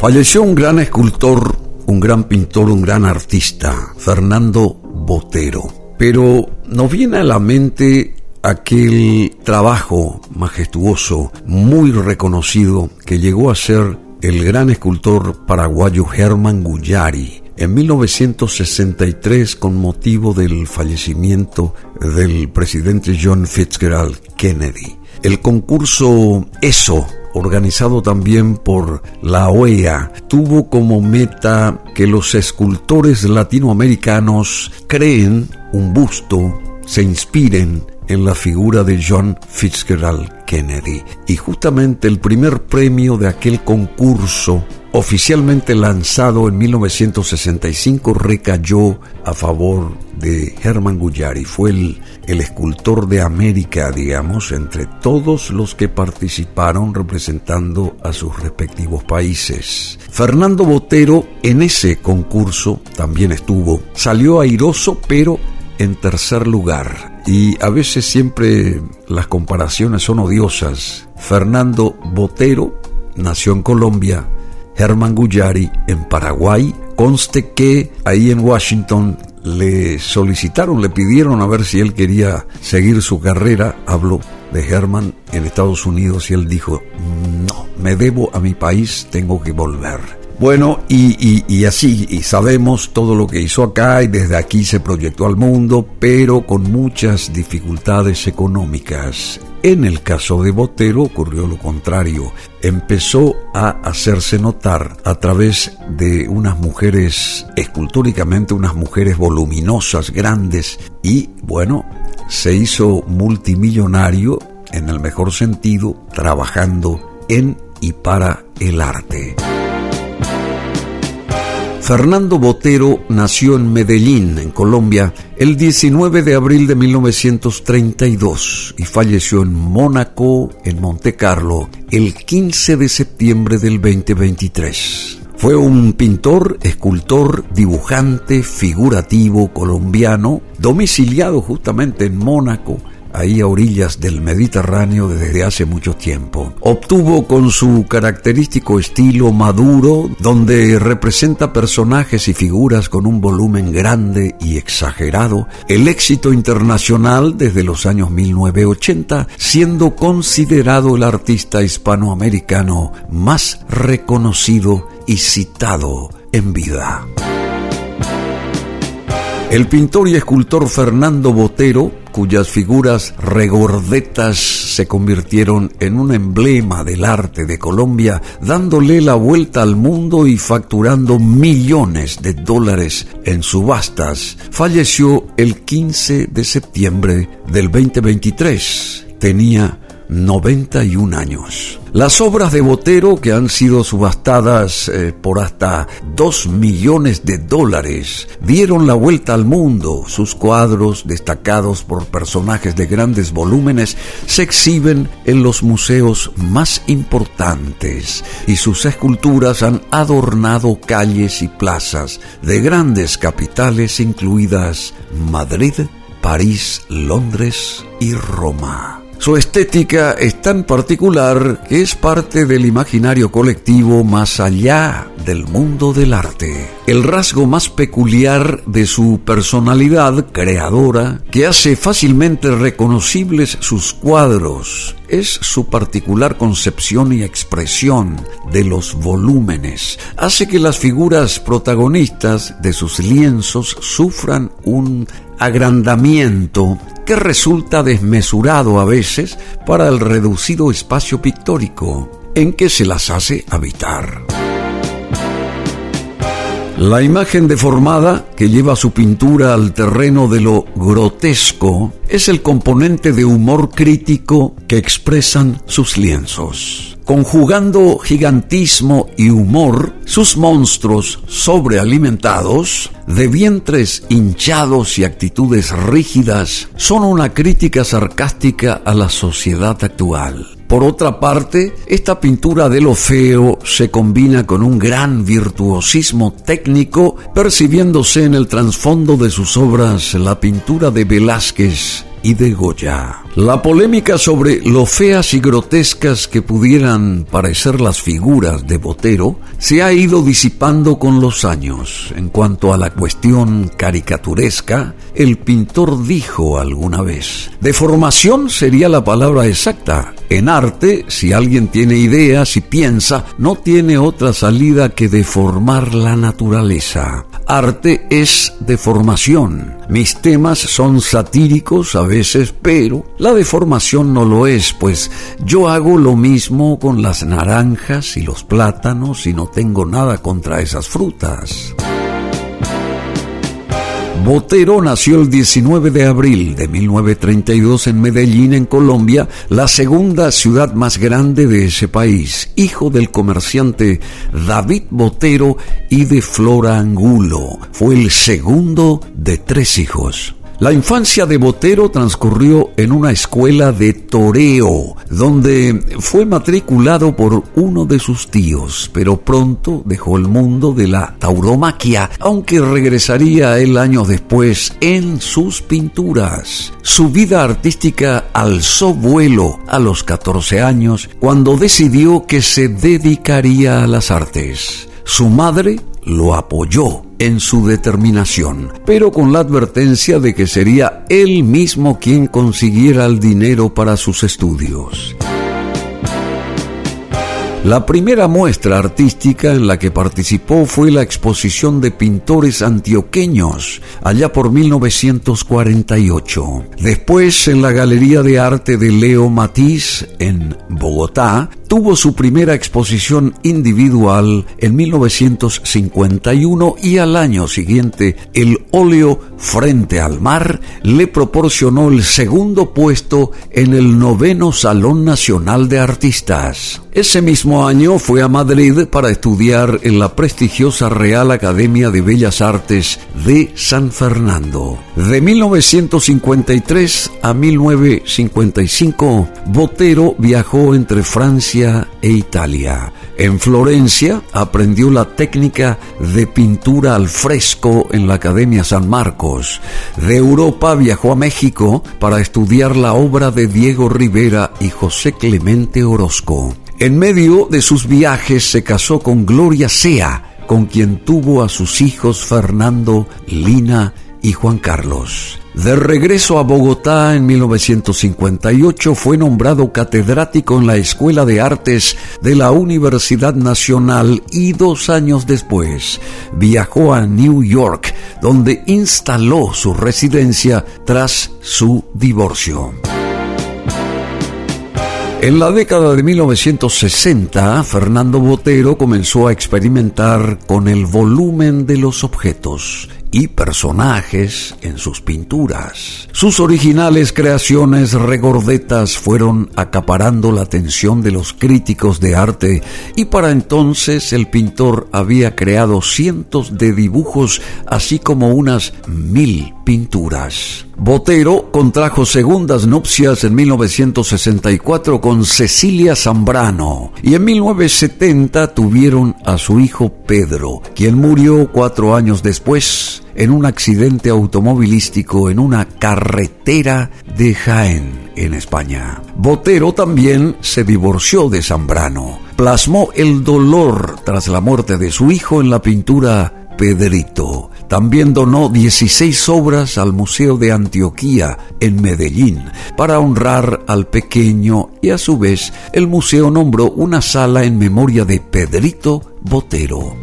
Falleció un gran escultor, un gran pintor, un gran artista, Fernando Botero. Pero nos viene a la mente aquel trabajo majestuoso, muy reconocido, que llegó a ser el gran escultor paraguayo Herman Guyari en 1963 con motivo del fallecimiento del presidente John Fitzgerald Kennedy. El concurso ESO organizado también por la OEA, tuvo como meta que los escultores latinoamericanos creen un busto, se inspiren en la figura de John Fitzgerald Kennedy. Y justamente el primer premio de aquel concurso oficialmente lanzado en 1965 recayó a favor de Herman Guyari. Fue el, el, escultor de América, digamos, entre todos los que participaron representando a sus respectivos países. Fernando Botero en ese concurso también estuvo. Salió airoso, pero en tercer lugar. Y a veces siempre las comparaciones son odiosas. Fernando Botero nació en Colombia, Herman Guyari en Paraguay. Conste que ahí en Washington le solicitaron, le pidieron a ver si él quería seguir su carrera. Habló de Herman en Estados Unidos y él dijo, no, me debo a mi país, tengo que volver. Bueno, y, y, así, y sabemos todo lo que hizo acá y desde aquí se proyectó al mundo, pero con muchas dificultades económicas. En el caso de Botero ocurrió lo contrario. Empezó a hacerse notar a través de unas mujeres, escultóricamente unas mujeres voluminosas, grandes, y bueno, se hizo multimillonario, en el mejor sentido, trabajando en y para el arte. Fernando Botero nació en Medellín, en Colombia, el 19 de abril de 1932 y falleció en Mónaco, en Monte Carlo, el 15 de septiembre del 2023. Fue un pintor, escultor, dibujante, figurativo colombiano, domiciliado justamente en Mónaco, ahí a orillas del Mediterráneo desde hace mucho tiempo. Obtuvo con su característico estilo maduro, donde representa personajes y figuras con un volumen grande y exagerado, el éxito internacional desde los años 1980, siendo considerado el artista hispanoamericano más reconocido y citado en vida. El pintor y escultor Fernando Botero cuyas figuras regordetas se convirtieron en un emblema del arte de Colombia, dándole la vuelta al mundo y facturando millones de dólares en subastas, falleció el 15 de septiembre del 2023. Tenía 91 años. Las obras de Botero, que han sido subastadas eh, por hasta 2 millones de dólares, dieron la vuelta al mundo. Sus cuadros, destacados por personajes de grandes volúmenes, se exhiben en los museos más importantes y sus esculturas han adornado calles y plazas de grandes capitales incluidas Madrid, París, Londres y Roma. Su estética es tan particular que es parte del imaginario colectivo más allá del mundo del arte. El rasgo más peculiar de su personalidad creadora, que hace fácilmente reconocibles sus cuadros, es su particular concepción y expresión de los volúmenes. Hace que las figuras protagonistas de sus lienzos sufran un agrandamiento que resulta desmesurado a veces para el reducido espacio pictórico en que se las hace habitar. La imagen deformada que lleva su pintura al terreno de lo grotesco es el componente de humor crítico que expresan sus lienzos. Conjugando gigantismo y humor, sus monstruos sobrealimentados, de vientres hinchados y actitudes rígidas, son una crítica sarcástica a la sociedad actual. Por otra parte, esta pintura de lo feo se combina con un gran virtuosismo técnico, percibiéndose en el trasfondo de sus obras la pintura de Velázquez y de Goya. La polémica sobre lo feas y grotescas que pudieran parecer las figuras de Botero se ha ido disipando con los años. En cuanto a la cuestión caricaturesca, el pintor dijo alguna vez, deformación sería la palabra exacta. En arte, si alguien tiene ideas y piensa, no tiene otra salida que deformar la naturaleza. Arte es deformación. Mis temas son satíricos veces, pero la deformación no lo es, pues yo hago lo mismo con las naranjas y los plátanos y no tengo nada contra esas frutas. Botero nació el 19 de abril de 1932 en Medellín, en Colombia, la segunda ciudad más grande de ese país, hijo del comerciante David Botero y de Flora Angulo. Fue el segundo de tres hijos. La infancia de Botero transcurrió en una escuela de toreo, donde fue matriculado por uno de sus tíos, pero pronto dejó el mundo de la tauromaquia, aunque regresaría el año después en sus pinturas. Su vida artística alzó vuelo a los 14 años, cuando decidió que se dedicaría a las artes. Su madre lo apoyó en su determinación, pero con la advertencia de que sería él mismo quien consiguiera el dinero para sus estudios. La primera muestra artística en la que participó fue la exposición de pintores antioqueños, allá por 1948. Después, en la Galería de Arte de Leo Matiz, en Bogotá, tuvo su primera exposición individual en 1951 y al año siguiente el óleo Frente al Mar le proporcionó el segundo puesto en el noveno Salón Nacional de Artistas. Ese mismo año fue a Madrid para estudiar en la prestigiosa Real Academia de Bellas Artes de San Fernando. De 1953 a 1955, Botero viajó entre Francia e Italia. En Florencia aprendió la técnica de pintura al fresco en la Academia San Marcos. De Europa viajó a México para estudiar la obra de Diego Rivera y José Clemente Orozco. En medio de sus viajes se casó con Gloria Sea, con quien tuvo a sus hijos Fernando, Lina y Juan Carlos. De regreso a Bogotá en 1958 fue nombrado catedrático en la Escuela de Artes de la Universidad Nacional y dos años después viajó a New York donde instaló su residencia tras su divorcio. En la década de 1960, Fernando Botero comenzó a experimentar con el volumen de los objetos y personajes en sus pinturas. Sus originales creaciones regordetas fueron acaparando la atención de los críticos de arte y para entonces el pintor había creado cientos de dibujos así como unas mil Botero contrajo segundas nupcias en 1964 con Cecilia Zambrano y en 1970 tuvieron a su hijo Pedro, quien murió cuatro años después en un accidente automovilístico en una carretera de Jaén, en España. Botero también se divorció de Zambrano. Plasmó el dolor tras la muerte de su hijo en la pintura Pedrito. También donó 16 obras al Museo de Antioquía en Medellín para honrar al pequeño y a su vez el museo nombró una sala en memoria de Pedrito Botero.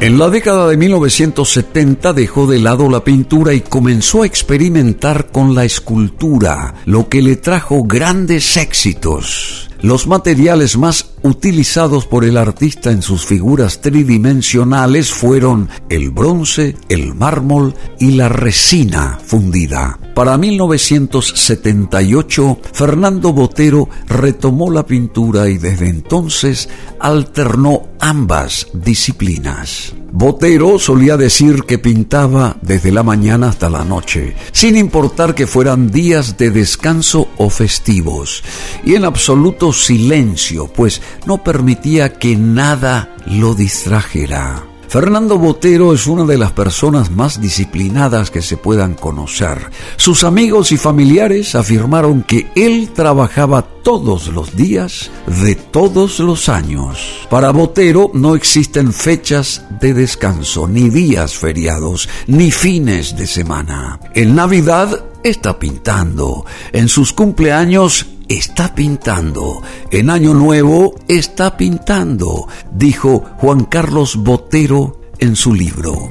En la década de 1970 dejó de lado la pintura y comenzó a experimentar con la escultura, lo que le trajo grandes éxitos. Los materiales más utilizados por el artista en sus figuras tridimensionales fueron el bronce, el mármol y la resina fundida. Para 1978, Fernando Botero retomó la pintura y desde entonces alternó ambas disciplinas. Botero solía decir que pintaba desde la mañana hasta la noche, sin importar que fueran días de descanso o festivos, y en absoluto silencio, pues no permitía que nada lo distrajera. Fernando Botero es una de las personas más disciplinadas que se puedan conocer. Sus amigos y familiares afirmaron que él trabajaba todos los días de todos los años. Para Botero no existen fechas de descanso, ni días feriados, ni fines de semana. En Navidad está pintando, en sus cumpleaños está pintando, en Año Nuevo está pintando, dijo Juan Carlos Botero en su libro.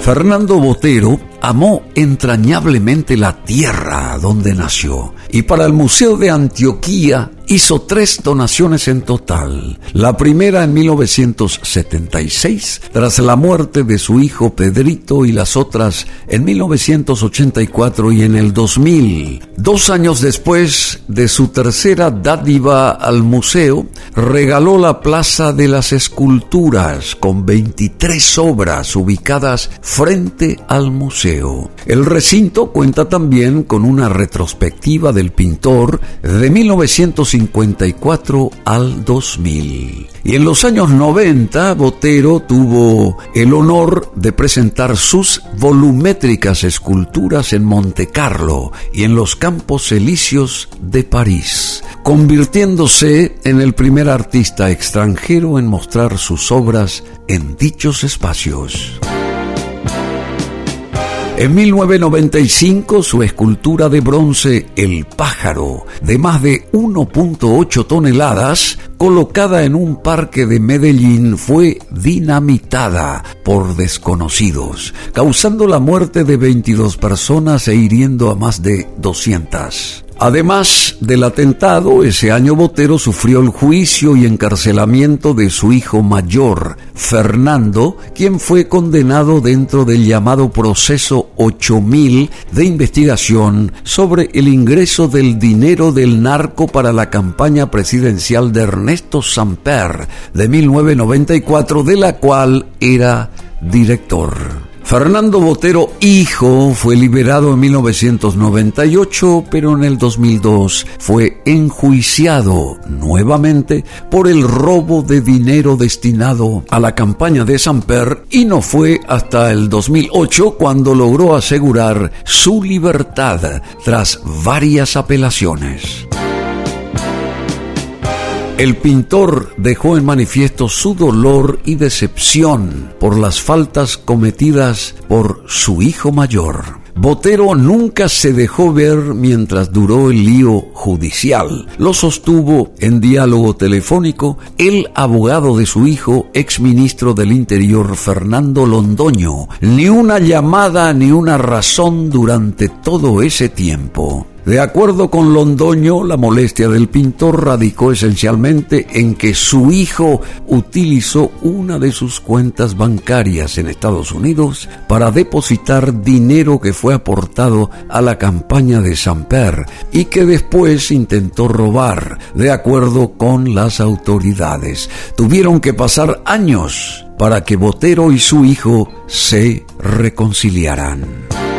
Fernando Botero amó entrañablemente la tierra donde nació y para el Museo de Antioquía hizo tres donaciones en total. La primera en 1976, tras la muerte de su hijo Pedrito, y las otras en 1984 y en el 2000. Dos años después de su tercera dádiva al museo, regaló la Plaza de las Esculturas con 23 obras ubicadas frente al museo. El recinto cuenta también con una retrospectiva del pintor de 1950 54 al 2000. Y en los años 90, Botero tuvo el honor de presentar sus volumétricas esculturas en Monte Carlo y en los Campos Elíseos de París, convirtiéndose en el primer artista extranjero en mostrar sus obras en dichos espacios. En 1995 su escultura de bronce El pájaro, de más de 1.8 toneladas, colocada en un parque de Medellín, fue dinamitada por desconocidos, causando la muerte de 22 personas e hiriendo a más de 200. Además del atentado, ese año Botero sufrió el juicio y encarcelamiento de su hijo mayor, Fernando, quien fue condenado dentro del llamado proceso 8000 de investigación sobre el ingreso del dinero del narco para la campaña presidencial de Ernesto Samper de 1994, de la cual era director. Fernando Botero, hijo, fue liberado en 1998, pero en el 2002 fue enjuiciado nuevamente por el robo de dinero destinado a la campaña de Samper y no fue hasta el 2008 cuando logró asegurar su libertad tras varias apelaciones. El pintor dejó en manifiesto su dolor y decepción por las faltas cometidas por su hijo mayor. Botero nunca se dejó ver mientras duró el lío judicial. Lo sostuvo en diálogo telefónico el abogado de su hijo, exministro del Interior Fernando Londoño. Ni una llamada ni una razón durante todo ese tiempo. De acuerdo con Londoño, la molestia del pintor radicó esencialmente en que su hijo utilizó una de sus cuentas bancarias en Estados Unidos para depositar dinero que fue aportado a la campaña de Samper y que después intentó robar, de acuerdo con las autoridades. Tuvieron que pasar años para que Botero y su hijo se reconciliaran.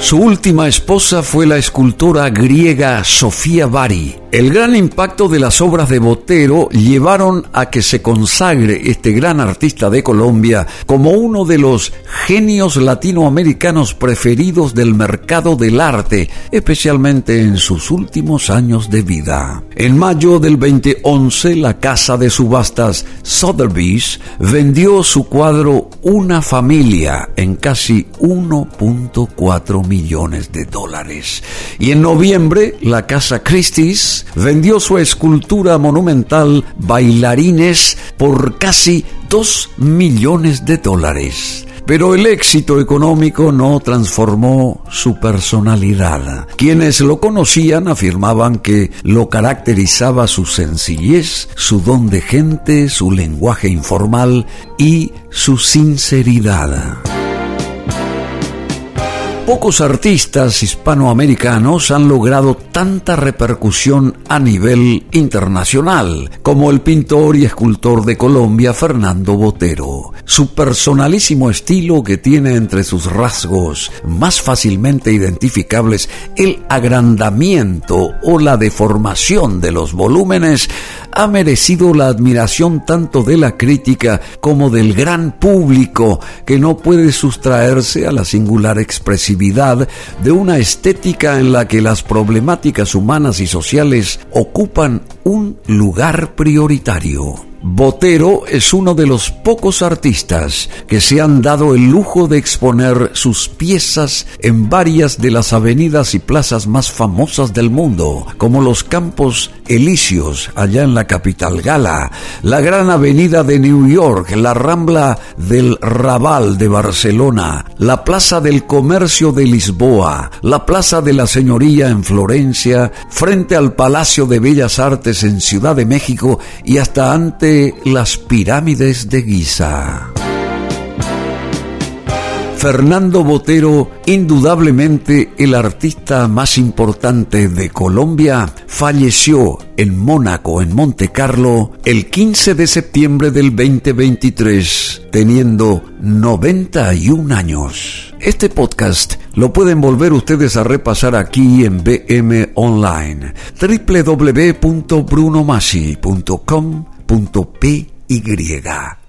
Su última esposa fue la escultora griega Sofía Bari, el gran impacto de las obras de Botero llevaron a que se consagre este gran artista de Colombia como uno de los genios latinoamericanos preferidos del mercado del arte, especialmente en sus últimos años de vida. En mayo del 2011, la casa de subastas Sotheby's vendió su cuadro Una familia en casi 1.4 millones de dólares. Y en noviembre, la casa Christie's vendió su escultura monumental Bailarines por casi 2 millones de dólares. Pero el éxito económico no transformó su personalidad. Quienes lo conocían afirmaban que lo caracterizaba su sencillez, su don de gente, su lenguaje informal y su sinceridad. Pocos artistas hispanoamericanos han logrado tanta repercusión a nivel internacional como el pintor y escultor de Colombia Fernando Botero. Su personalísimo estilo que tiene entre sus rasgos más fácilmente identificables el agrandamiento o la deformación de los volúmenes ha merecido la admiración tanto de la crítica como del gran público que no puede sustraerse a la singular expresividad de una estética en la que las problemáticas humanas y sociales ocupan un lugar prioritario. Botero es uno de los pocos artistas que se han dado el lujo de exponer sus piezas en varias de las avenidas y plazas más famosas del mundo, como los Campos Elíseos allá en la capital gala, la Gran Avenida de New York, la Rambla del Raval de Barcelona, la Plaza del Comercio de Lisboa, la Plaza de la Señoría en Florencia, frente al Palacio de Bellas Artes en Ciudad de México y hasta antes las pirámides de Giza. Fernando Botero, indudablemente el artista más importante de Colombia, falleció en Mónaco, en Monte Carlo, el 15 de septiembre del 2023, teniendo 91 años. Este podcast lo pueden volver ustedes a repasar aquí en BM Online, www.brunomasi.com py